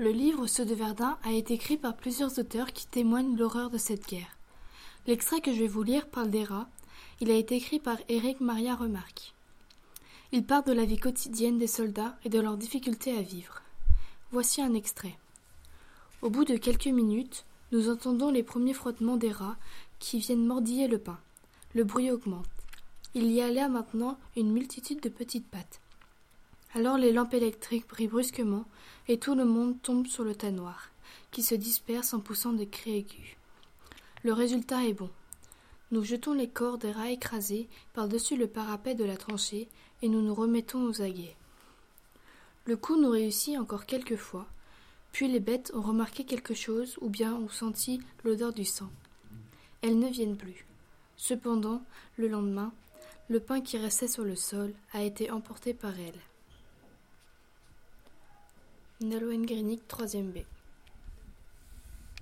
Le livre Ceux de Verdun a été écrit par plusieurs auteurs qui témoignent l'horreur de cette guerre. L'extrait que je vais vous lire parle des rats. Il a été écrit par Éric Maria Remarque. Il parle de la vie quotidienne des soldats et de leurs difficultés à vivre. Voici un extrait. Au bout de quelques minutes, nous entendons les premiers frottements des rats qui viennent mordiller le pain. Le bruit augmente. Il y a là maintenant une multitude de petites pattes. Alors les lampes électriques brillent brusquement et tout le monde tombe sur le tas noir, qui se disperse en poussant des cris aigus. Le résultat est bon. Nous jetons les corps des rats écrasés par-dessus le parapet de la tranchée et nous nous remettons aux aguets. Le coup nous réussit encore quelques fois, puis les bêtes ont remarqué quelque chose ou bien ont senti l'odeur du sang. Elles ne viennent plus. Cependant, le lendemain, le pain qui restait sur le sol a été emporté par elles. Naloen Grinic, 3 B.